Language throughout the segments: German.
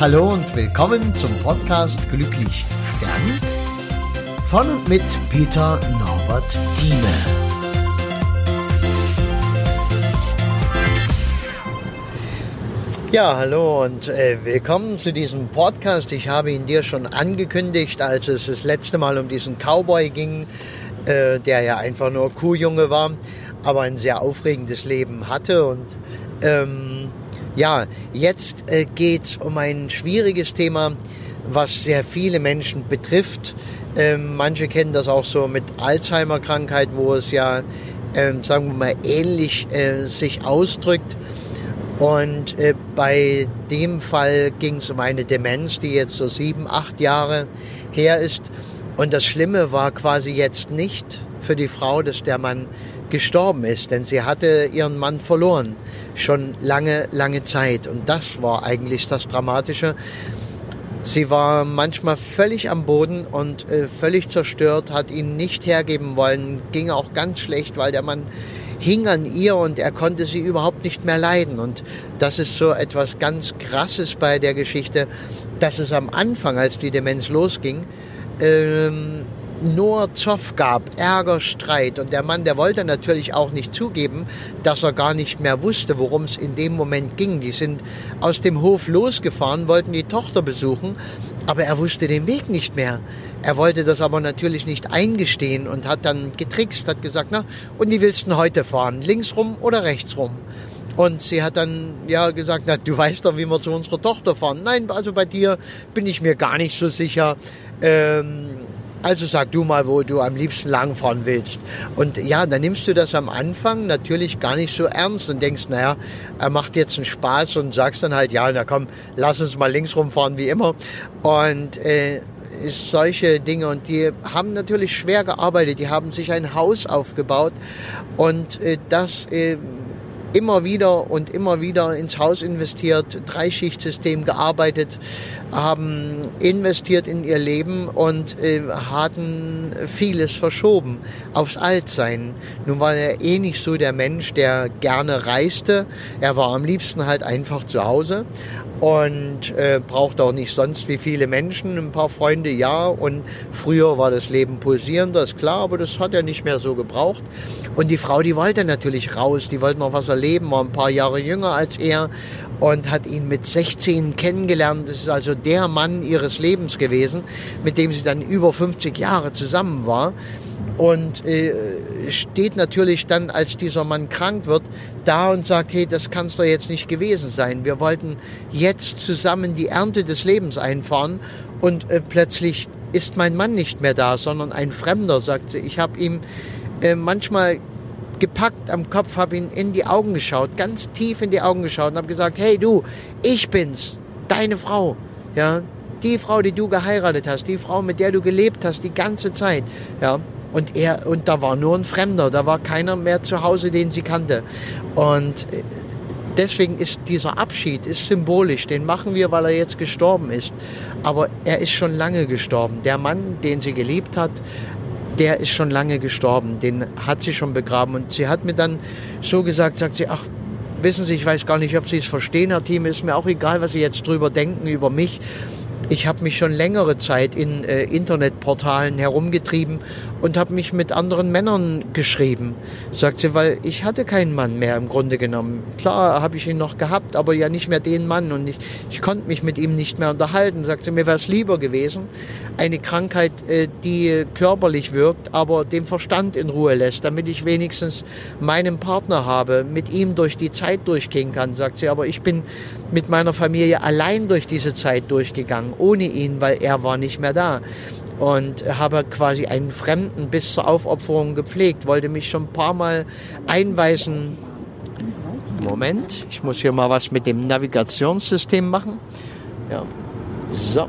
Hallo und willkommen zum Podcast Glücklich Stern von und mit Peter Norbert Thieme. Ja, hallo und äh, willkommen zu diesem Podcast. Ich habe ihn dir schon angekündigt, als es das letzte Mal um diesen Cowboy ging, äh, der ja einfach nur Kuhjunge war, aber ein sehr aufregendes Leben hatte und ähm, ja, jetzt äh, geht's um ein schwieriges Thema, was sehr viele Menschen betrifft. Ähm, manche kennen das auch so mit Alzheimer-Krankheit, wo es ja, ähm, sagen wir mal, ähnlich äh, sich ausdrückt. Und äh, bei dem Fall ging es um eine Demenz, die jetzt so sieben, acht Jahre her ist. Und das Schlimme war quasi jetzt nicht für die Frau, dass der Mann gestorben ist, denn sie hatte ihren Mann verloren, schon lange, lange Zeit. Und das war eigentlich das Dramatische. Sie war manchmal völlig am Boden und äh, völlig zerstört, hat ihn nicht hergeben wollen, ging auch ganz schlecht, weil der Mann hing an ihr und er konnte sie überhaupt nicht mehr leiden. Und das ist so etwas ganz Krasses bei der Geschichte, dass es am Anfang, als die Demenz losging, ähm, nur Zoff gab, Ärger, Streit. Und der Mann, der wollte natürlich auch nicht zugeben, dass er gar nicht mehr wusste, worum es in dem Moment ging. Die sind aus dem Hof losgefahren, wollten die Tochter besuchen, aber er wusste den Weg nicht mehr. Er wollte das aber natürlich nicht eingestehen und hat dann getrickst, hat gesagt, na, und wie willst du heute fahren? Links rum oder rechts rum? Und sie hat dann ja gesagt, na, du weißt doch, wie wir zu unserer Tochter fahren. Nein, also bei dir bin ich mir gar nicht so sicher. Ähm, also sag du mal, wo du am liebsten langfahren willst. Und ja, dann nimmst du das am Anfang natürlich gar nicht so ernst und denkst, naja, er macht jetzt einen Spaß und sagst dann halt, ja, na komm, lass uns mal links rumfahren wie immer. Und äh, ist solche Dinge und die haben natürlich schwer gearbeitet, die haben sich ein Haus aufgebaut und äh, das äh, immer wieder und immer wieder ins Haus investiert, Dreischichtsystem gearbeitet, haben investiert in ihr Leben und äh, hatten vieles verschoben aufs Altsein. Nun war er eh nicht so der Mensch, der gerne reiste. Er war am liebsten halt einfach zu Hause und äh, braucht auch nicht sonst wie viele Menschen, ein paar Freunde ja und früher war das Leben pulsierender, ist klar, aber das hat er nicht mehr so gebraucht und die Frau, die wollte natürlich raus, die wollte noch was erleben, war ein paar Jahre jünger als er und hat ihn mit 16 kennengelernt. Das ist also der Mann ihres Lebens gewesen, mit dem sie dann über 50 Jahre zusammen war. Und äh, steht natürlich dann, als dieser Mann krank wird, da und sagt, hey, das kann's doch jetzt nicht gewesen sein. Wir wollten jetzt zusammen die Ernte des Lebens einfahren und äh, plötzlich ist mein Mann nicht mehr da, sondern ein Fremder, sagt sie. Ich habe ihm äh, manchmal gepackt am Kopf, habe ihn in die Augen geschaut, ganz tief in die Augen geschaut und habe gesagt, hey du, ich bin's, deine Frau, ja, die Frau, die du geheiratet hast, die Frau, mit der du gelebt hast die ganze Zeit, ja. Und er, und da war nur ein Fremder, da war keiner mehr zu Hause, den sie kannte. Und äh, deswegen ist dieser Abschied ist symbolisch. Den machen wir, weil er jetzt gestorben ist. Aber er ist schon lange gestorben. Der Mann, den sie geliebt hat, der ist schon lange gestorben, den hat sie schon begraben. Und sie hat mir dann so gesagt, sagt sie, ach, wissen Sie, ich weiß gar nicht, ob Sie es verstehen, Herr Team, ist mir auch egal, was Sie jetzt drüber denken über mich. Ich habe mich schon längere Zeit in äh, Internetportalen herumgetrieben und habe mich mit anderen Männern geschrieben, sagt sie, weil ich hatte keinen Mann mehr im Grunde genommen. Klar habe ich ihn noch gehabt, aber ja nicht mehr den Mann und ich, ich konnte mich mit ihm nicht mehr unterhalten. Sagt sie, mir wäre es lieber gewesen, eine Krankheit, äh, die körperlich wirkt, aber den Verstand in Ruhe lässt, damit ich wenigstens meinen Partner habe, mit ihm durch die Zeit durchgehen kann, sagt sie. Aber ich bin mit meiner Familie allein durch diese Zeit durchgegangen, ohne ihn, weil er war nicht mehr da und habe quasi einen Fremden bis zur Aufopferung gepflegt, wollte mich schon ein paar Mal einweisen. Moment, ich muss hier mal was mit dem Navigationssystem machen. Ja, so.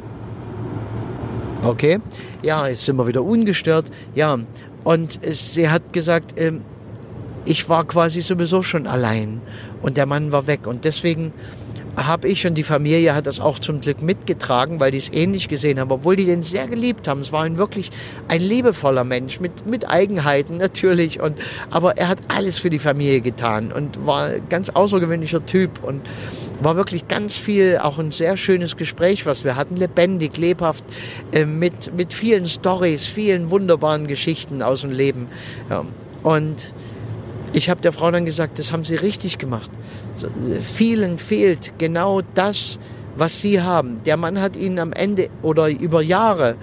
Okay, ja, jetzt sind wir wieder ungestört. Ja, und sie hat gesagt, ähm, ich war quasi sowieso schon allein und der Mann war weg und deswegen habe ich und die Familie hat das auch zum Glück mitgetragen, weil die es ähnlich gesehen haben, obwohl die den sehr geliebt haben. Es war ein wirklich ein liebevoller Mensch mit, mit Eigenheiten natürlich und, aber er hat alles für die Familie getan und war ein ganz außergewöhnlicher Typ und war wirklich ganz viel, auch ein sehr schönes Gespräch, was wir hatten, lebendig, lebhaft, äh, mit, mit vielen Stories, vielen wunderbaren Geschichten aus dem Leben. Ja. Und ich habe der Frau dann gesagt, das haben Sie richtig gemacht. Vielen fehlt genau das, was Sie haben. Der Mann hat Ihnen am Ende oder über Jahre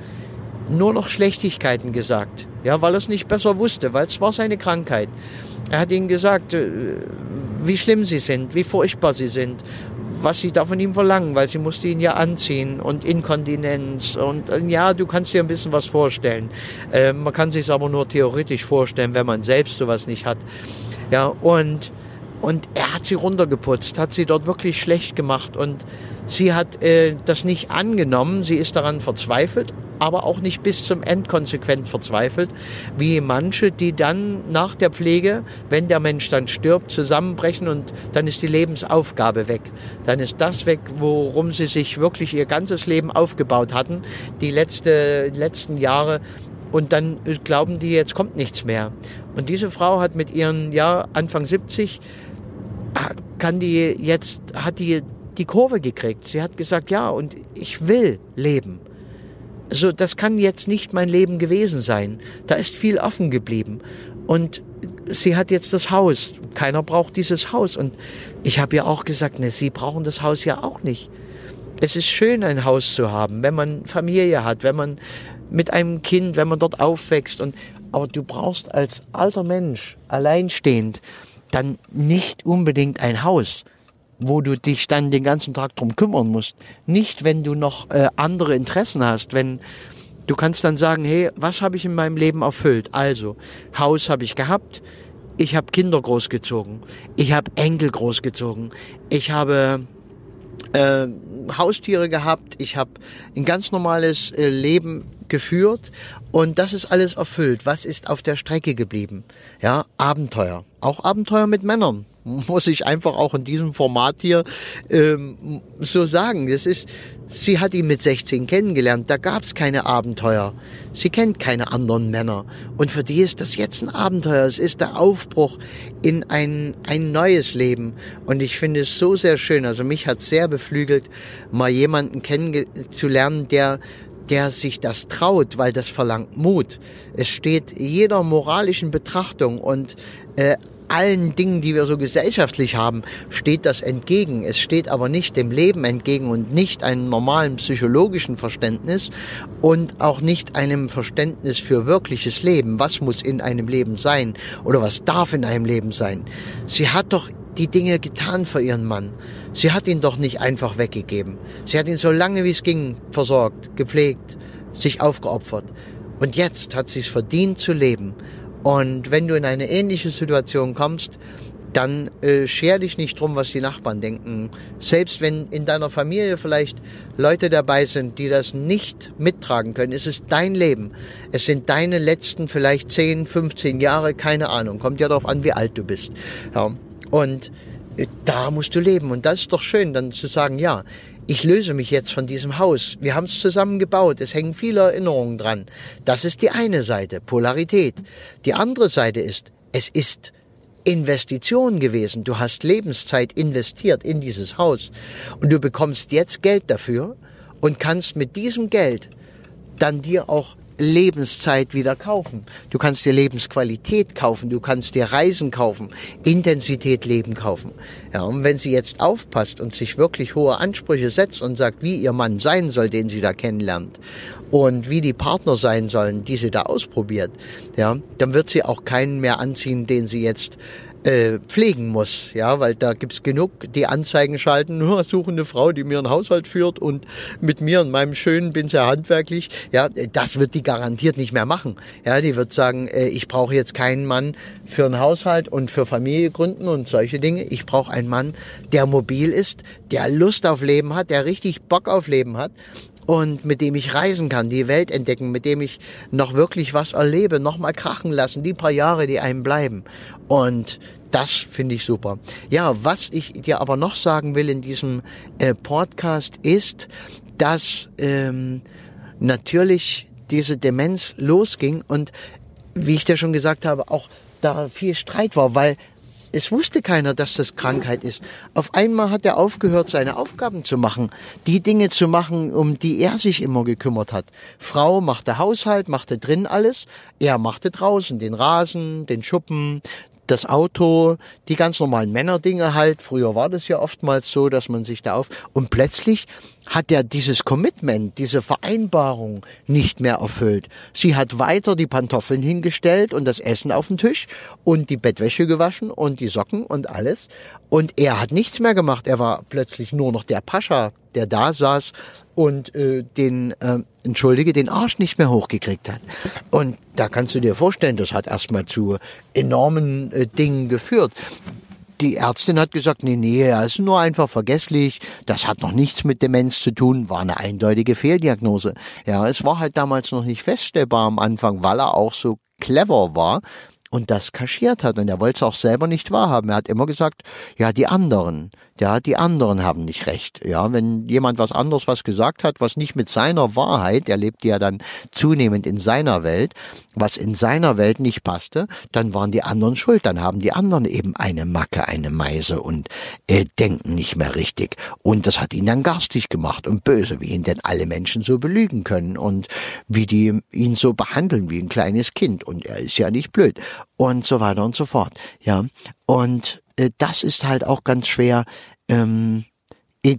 nur noch Schlechtigkeiten gesagt, ja, weil er es nicht besser wusste, weil es war seine Krankheit. Er hat ihnen gesagt, äh, wie schlimm sie sind, wie furchtbar sie sind, was sie da von ihm verlangen, weil sie musste ihn ja anziehen und Inkontinenz und äh, ja, du kannst dir ein bisschen was vorstellen. Äh, man kann sich aber nur theoretisch vorstellen, wenn man selbst sowas nicht hat. Ja, und und er hat sie runtergeputzt, hat sie dort wirklich schlecht gemacht und sie hat äh, das nicht angenommen. Sie ist daran verzweifelt, aber auch nicht bis zum End konsequent verzweifelt, wie manche, die dann nach der Pflege, wenn der Mensch dann stirbt, zusammenbrechen und dann ist die Lebensaufgabe weg. Dann ist das weg, worum sie sich wirklich ihr ganzes Leben aufgebaut hatten, die letzte, letzten Jahre. Und dann glauben die, jetzt kommt nichts mehr. Und diese Frau hat mit ihren, ja, Anfang 70 kann die jetzt, hat die die Kurve gekriegt. Sie hat gesagt, ja, und ich will leben. So, das kann jetzt nicht mein Leben gewesen sein. Da ist viel offen geblieben. Und sie hat jetzt das Haus. Keiner braucht dieses Haus. Und ich habe ihr auch gesagt, ne, Sie brauchen das Haus ja auch nicht. Es ist schön, ein Haus zu haben, wenn man Familie hat, wenn man mit einem Kind, wenn man dort aufwächst. Und, aber du brauchst als alter Mensch, alleinstehend, dann nicht unbedingt ein Haus, wo du dich dann den ganzen Tag drum kümmern musst. Nicht, wenn du noch äh, andere Interessen hast, wenn du kannst dann sagen, hey, was habe ich in meinem Leben erfüllt? Also, Haus habe ich gehabt, ich habe Kinder großgezogen, ich habe Enkel großgezogen, ich habe äh, Haustiere gehabt, ich habe ein ganz normales äh, Leben geführt und das ist alles erfüllt. Was ist auf der Strecke geblieben? Ja, Abenteuer. Auch Abenteuer mit Männern muss ich einfach auch in diesem Format hier ähm, so sagen. Das ist, sie hat ihn mit 16 kennengelernt, da gab es keine Abenteuer. Sie kennt keine anderen Männer. Und für die ist das jetzt ein Abenteuer. Es ist der Aufbruch in ein, ein neues Leben. Und ich finde es so sehr schön. Also mich hat sehr beflügelt, mal jemanden kennenzulernen, der der sich das traut, weil das verlangt Mut. Es steht jeder moralischen Betrachtung und äh, allen Dingen, die wir so gesellschaftlich haben, steht das entgegen. Es steht aber nicht dem Leben entgegen und nicht einem normalen psychologischen Verständnis und auch nicht einem Verständnis für wirkliches Leben. Was muss in einem Leben sein oder was darf in einem Leben sein? Sie hat doch die Dinge getan für ihren Mann. Sie hat ihn doch nicht einfach weggegeben. Sie hat ihn so lange wie es ging versorgt, gepflegt, sich aufgeopfert. Und jetzt hat sie es verdient zu leben. Und wenn du in eine ähnliche Situation kommst, dann äh, scher dich nicht drum, was die Nachbarn denken. Selbst wenn in deiner Familie vielleicht Leute dabei sind, die das nicht mittragen können, ist es dein Leben. Es sind deine letzten vielleicht 10, 15 Jahre, keine Ahnung. Kommt ja darauf an, wie alt du bist. Ja. Und äh, da musst du leben. Und das ist doch schön, dann zu sagen, ja, ich löse mich jetzt von diesem Haus. Wir haben es zusammen gebaut. Es hängen viele Erinnerungen dran. Das ist die eine Seite, Polarität. Die andere Seite ist, es ist Investition gewesen. Du hast Lebenszeit investiert in dieses Haus und du bekommst jetzt Geld dafür und kannst mit diesem Geld dann dir auch Lebenszeit wieder kaufen. Du kannst dir Lebensqualität kaufen, du kannst dir Reisen kaufen, Intensität Leben kaufen. Ja, und wenn sie jetzt aufpasst und sich wirklich hohe Ansprüche setzt und sagt, wie ihr Mann sein soll, den sie da kennenlernt und wie die Partner sein sollen, die sie da ausprobiert, ja, dann wird sie auch keinen mehr anziehen, den sie jetzt äh, pflegen muss, ja, weil da gibt's genug, die Anzeigen schalten, nur suche eine Frau, die mir einen Haushalt führt und mit mir und meinem Schönen bin sehr handwerklich, ja, das wird die garantiert nicht mehr machen, ja, die wird sagen, äh, ich brauche jetzt keinen Mann für einen Haushalt und für Familie gründen und solche Dinge, ich brauche einen Mann, der mobil ist, der Lust auf Leben hat, der richtig Bock auf Leben hat und mit dem ich reisen kann, die Welt entdecken, mit dem ich noch wirklich was erlebe, noch mal krachen lassen, die paar Jahre, die einem bleiben. Und das finde ich super. Ja, was ich dir aber noch sagen will in diesem äh, Podcast ist, dass ähm, natürlich diese Demenz losging und wie ich dir schon gesagt habe, auch da viel Streit war, weil es wusste keiner, dass das Krankheit ist. Auf einmal hat er aufgehört, seine Aufgaben zu machen, die Dinge zu machen, um die er sich immer gekümmert hat. Frau machte Haushalt, machte drin alles, er machte draußen den Rasen, den Schuppen, das Auto, die ganz normalen Männerdinge halt. Früher war das ja oftmals so, dass man sich da auf und plötzlich hat er dieses Commitment, diese Vereinbarung nicht mehr erfüllt. Sie hat weiter die Pantoffeln hingestellt und das Essen auf den Tisch und die Bettwäsche gewaschen und die Socken und alles. Und er hat nichts mehr gemacht. Er war plötzlich nur noch der Pascha, der da saß und äh, den, äh, entschuldige, den Arsch nicht mehr hochgekriegt hat. Und da kannst du dir vorstellen, das hat erstmal zu enormen äh, Dingen geführt. Die Ärztin hat gesagt, nee, nee, er ist nur einfach vergesslich, das hat noch nichts mit Demenz zu tun, war eine eindeutige Fehldiagnose. Ja, es war halt damals noch nicht feststellbar am Anfang, weil er auch so clever war und das kaschiert hat. Und er wollte es auch selber nicht wahrhaben. Er hat immer gesagt, ja, die anderen, ja, die anderen haben nicht recht. Ja, wenn jemand was anderes was gesagt hat, was nicht mit seiner Wahrheit, er lebte ja dann zunehmend in seiner Welt, was in seiner Welt nicht passte, dann waren die anderen schuld. Dann haben die anderen eben eine Macke, eine Meise und äh, denken nicht mehr richtig. Und das hat ihn dann garstig gemacht und böse, wie ihn denn alle Menschen so belügen können und wie die ihn so behandeln wie ein kleines Kind. Und er ist ja nicht blöd und so weiter und so fort. Ja, und äh, das ist halt auch ganz schwer, ähm,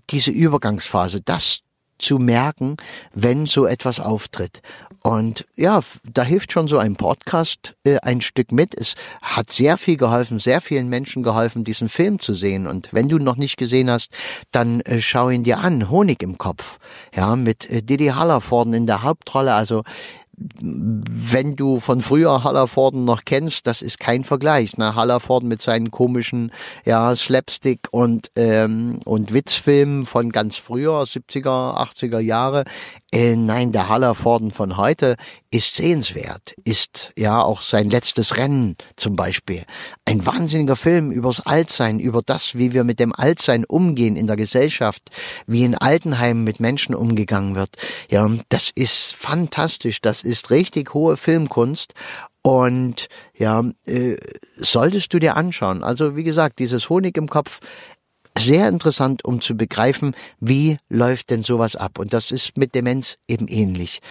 diese Übergangsphase, das zu merken, wenn so etwas auftritt. Und ja, da hilft schon so ein Podcast äh, ein Stück mit. Es hat sehr viel geholfen, sehr vielen Menschen geholfen, diesen Film zu sehen. Und wenn du noch nicht gesehen hast, dann äh, schau ihn dir an. Honig im Kopf. Ja, mit äh, Didi Hallervorden in der Hauptrolle. Also wenn du von früher Hallervorden noch kennst, das ist kein Vergleich. Ne? Hallervorden mit seinen komischen ja, Slapstick und, ähm, und Witzfilmen von ganz früher, 70er, 80er Jahre. Äh, nein, der Hallervorden von heute ist sehenswert, ist ja auch sein letztes Rennen zum Beispiel. Ein wahnsinniger Film übers Altsein, über das, wie wir mit dem Altsein umgehen in der Gesellschaft, wie in Altenheimen mit Menschen umgegangen wird. Ja, das ist fantastisch, das ist richtig hohe Filmkunst und ja, äh, solltest du dir anschauen. Also wie gesagt, dieses Honig im Kopf, sehr interessant, um zu begreifen, wie läuft denn sowas ab. Und das ist mit Demenz eben ähnlich.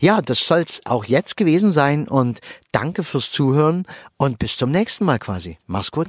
Ja, das soll's auch jetzt gewesen sein und danke fürs Zuhören und bis zum nächsten Mal quasi. Mach's gut.